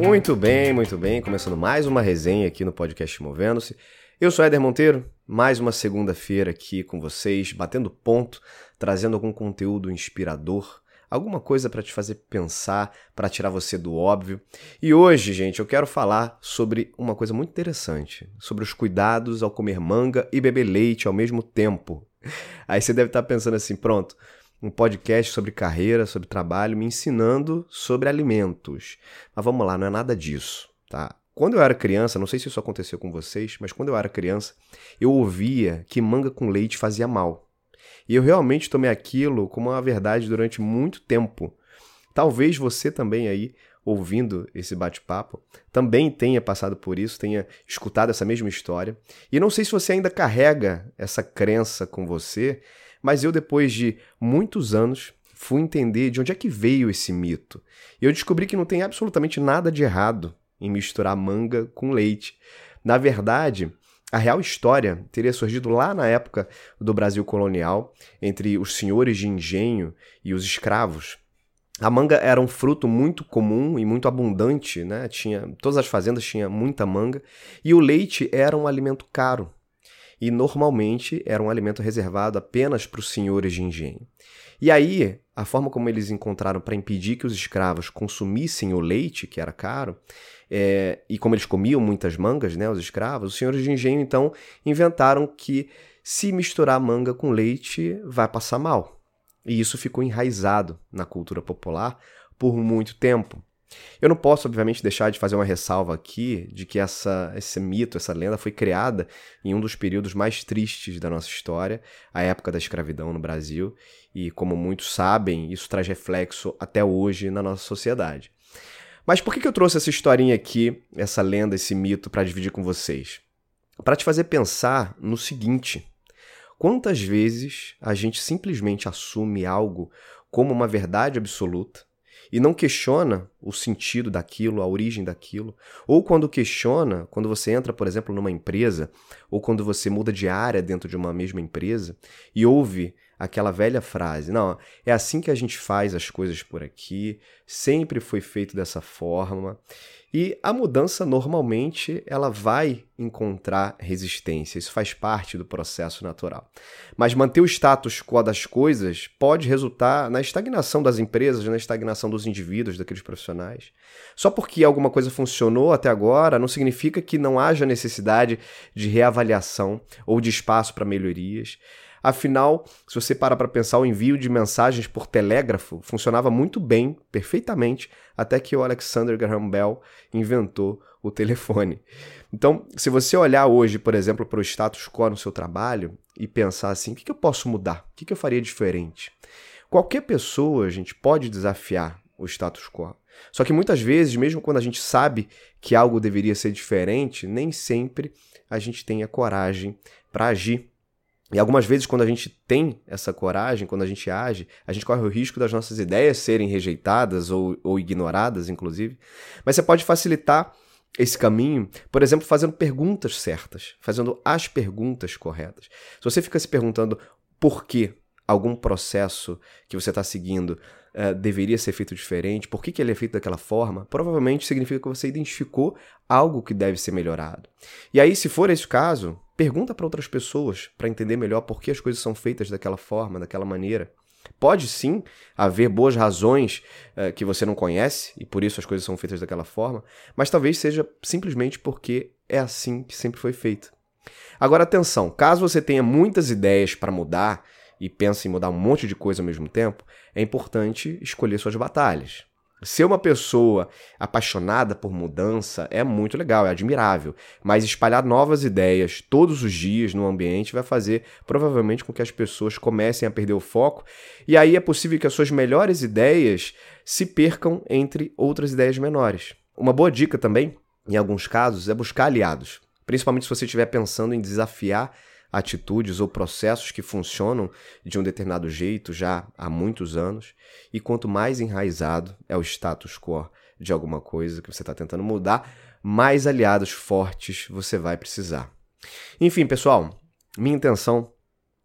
Muito bem, muito bem. Começando mais uma resenha aqui no podcast Movendo-se. Eu sou Éder Monteiro, mais uma segunda-feira aqui com vocês, batendo ponto, trazendo algum conteúdo inspirador, alguma coisa para te fazer pensar, para tirar você do óbvio. E hoje, gente, eu quero falar sobre uma coisa muito interessante, sobre os cuidados ao comer manga e beber leite ao mesmo tempo. Aí você deve estar pensando assim, pronto, um podcast sobre carreira, sobre trabalho, me ensinando sobre alimentos. Mas vamos lá, não é nada disso, tá? Quando eu era criança, não sei se isso aconteceu com vocês, mas quando eu era criança, eu ouvia que manga com leite fazia mal. E eu realmente tomei aquilo como uma verdade durante muito tempo. Talvez você também aí, ouvindo esse bate-papo, também tenha passado por isso, tenha escutado essa mesma história. E não sei se você ainda carrega essa crença com você, mas eu, depois de muitos anos, fui entender de onde é que veio esse mito. E eu descobri que não tem absolutamente nada de errado em misturar manga com leite. Na verdade, a real história teria surgido lá na época do Brasil colonial, entre os senhores de engenho e os escravos. A manga era um fruto muito comum e muito abundante, né? Tinha, todas as fazendas tinham muita manga, e o leite era um alimento caro e normalmente era um alimento reservado apenas para os senhores de engenho. E aí, a forma como eles encontraram para impedir que os escravos consumissem o leite, que era caro, é, e como eles comiam muitas mangas, né, os escravos, os senhores de engenho então inventaram que se misturar manga com leite vai passar mal. E isso ficou enraizado na cultura popular por muito tempo. Eu não posso, obviamente, deixar de fazer uma ressalva aqui de que essa, esse mito, essa lenda foi criada em um dos períodos mais tristes da nossa história, a época da escravidão no Brasil, e como muitos sabem, isso traz reflexo até hoje na nossa sociedade. Mas por que, eu trouxe essa historinha aqui, essa lenda, esse mito, para dividir com vocês? Para te fazer pensar no seguinte: quantas vezes a gente simplesmente assume algo como uma verdade absoluta? E não questiona o sentido daquilo, a origem daquilo. Ou quando questiona, quando você entra, por exemplo, numa empresa, ou quando você muda de área dentro de uma mesma empresa e ouve aquela velha frase: não, é assim que a gente faz as coisas por aqui, sempre foi feito dessa forma. E a mudança normalmente ela vai encontrar resistência, isso faz parte do processo natural. Mas manter o status quo das coisas pode resultar na estagnação das empresas, na estagnação dos indivíduos, daqueles profissionais. Só porque alguma coisa funcionou até agora não significa que não haja necessidade de reavaliação ou de espaço para melhorias. Afinal, se você para para pensar, o envio de mensagens por telégrafo funcionava muito bem, perfeitamente, até que o Alexander Graham Bell inventou o telefone. Então, se você olhar hoje, por exemplo, para o status quo no seu trabalho e pensar assim, o que, eu posso mudar? O que eu faria diferente? Qualquer pessoa, a gente pode desafiar o status quo. Só que muitas vezes, mesmo quando a gente sabe que algo deveria ser diferente, nem sempre a gente tem a coragem para agir. E algumas vezes, quando a gente tem essa coragem, quando a gente age, a gente corre o risco das nossas ideias serem rejeitadas ou, ou ignoradas, inclusive. Mas você pode facilitar esse caminho, por exemplo, fazendo perguntas certas, fazendo as perguntas corretas. Se você fica se perguntando por que algum processo que você está seguindo uh, deveria ser feito diferente, por que, que ele é feito daquela forma, provavelmente significa que você identificou algo que deve ser melhorado. E aí, se for esse o caso, Pergunta para outras pessoas para entender melhor por que as coisas são feitas daquela forma, daquela maneira. Pode sim haver boas razões uh, que você não conhece e por isso as coisas são feitas daquela forma, mas talvez seja simplesmente porque é assim que sempre foi feito. Agora, atenção: caso você tenha muitas ideias para mudar e pense em mudar um monte de coisa ao mesmo tempo, é importante escolher suas batalhas. Ser uma pessoa apaixonada por mudança é muito legal, é admirável, mas espalhar novas ideias todos os dias no ambiente vai fazer provavelmente com que as pessoas comecem a perder o foco, e aí é possível que as suas melhores ideias se percam entre outras ideias menores. Uma boa dica também, em alguns casos, é buscar aliados, principalmente se você estiver pensando em desafiar atitudes ou processos que funcionam de um determinado jeito já há muitos anos, e quanto mais enraizado é o status quo de alguma coisa que você está tentando mudar, mais aliados fortes você vai precisar. Enfim, pessoal, minha intenção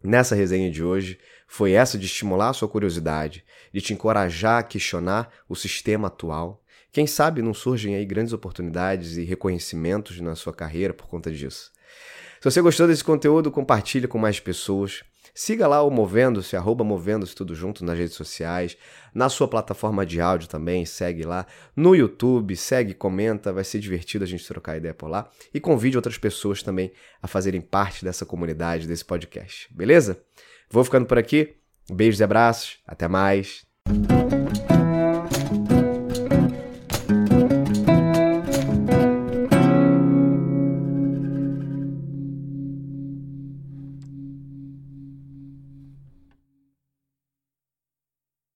nessa resenha de hoje foi essa de estimular a sua curiosidade, de te encorajar a questionar o sistema atual Quem sabe não surgem aí grandes oportunidades e reconhecimentos na sua carreira por conta disso. Se você gostou desse conteúdo, compartilhe com mais pessoas. Siga lá o Movendo-se, arroba Movendo-se tudo junto nas redes sociais, na sua plataforma de áudio também, segue lá, no YouTube, segue, comenta, vai ser divertido a gente trocar ideia por lá e convide outras pessoas também a fazerem parte dessa comunidade, desse podcast, beleza? Vou ficando por aqui, beijos e abraços, até mais.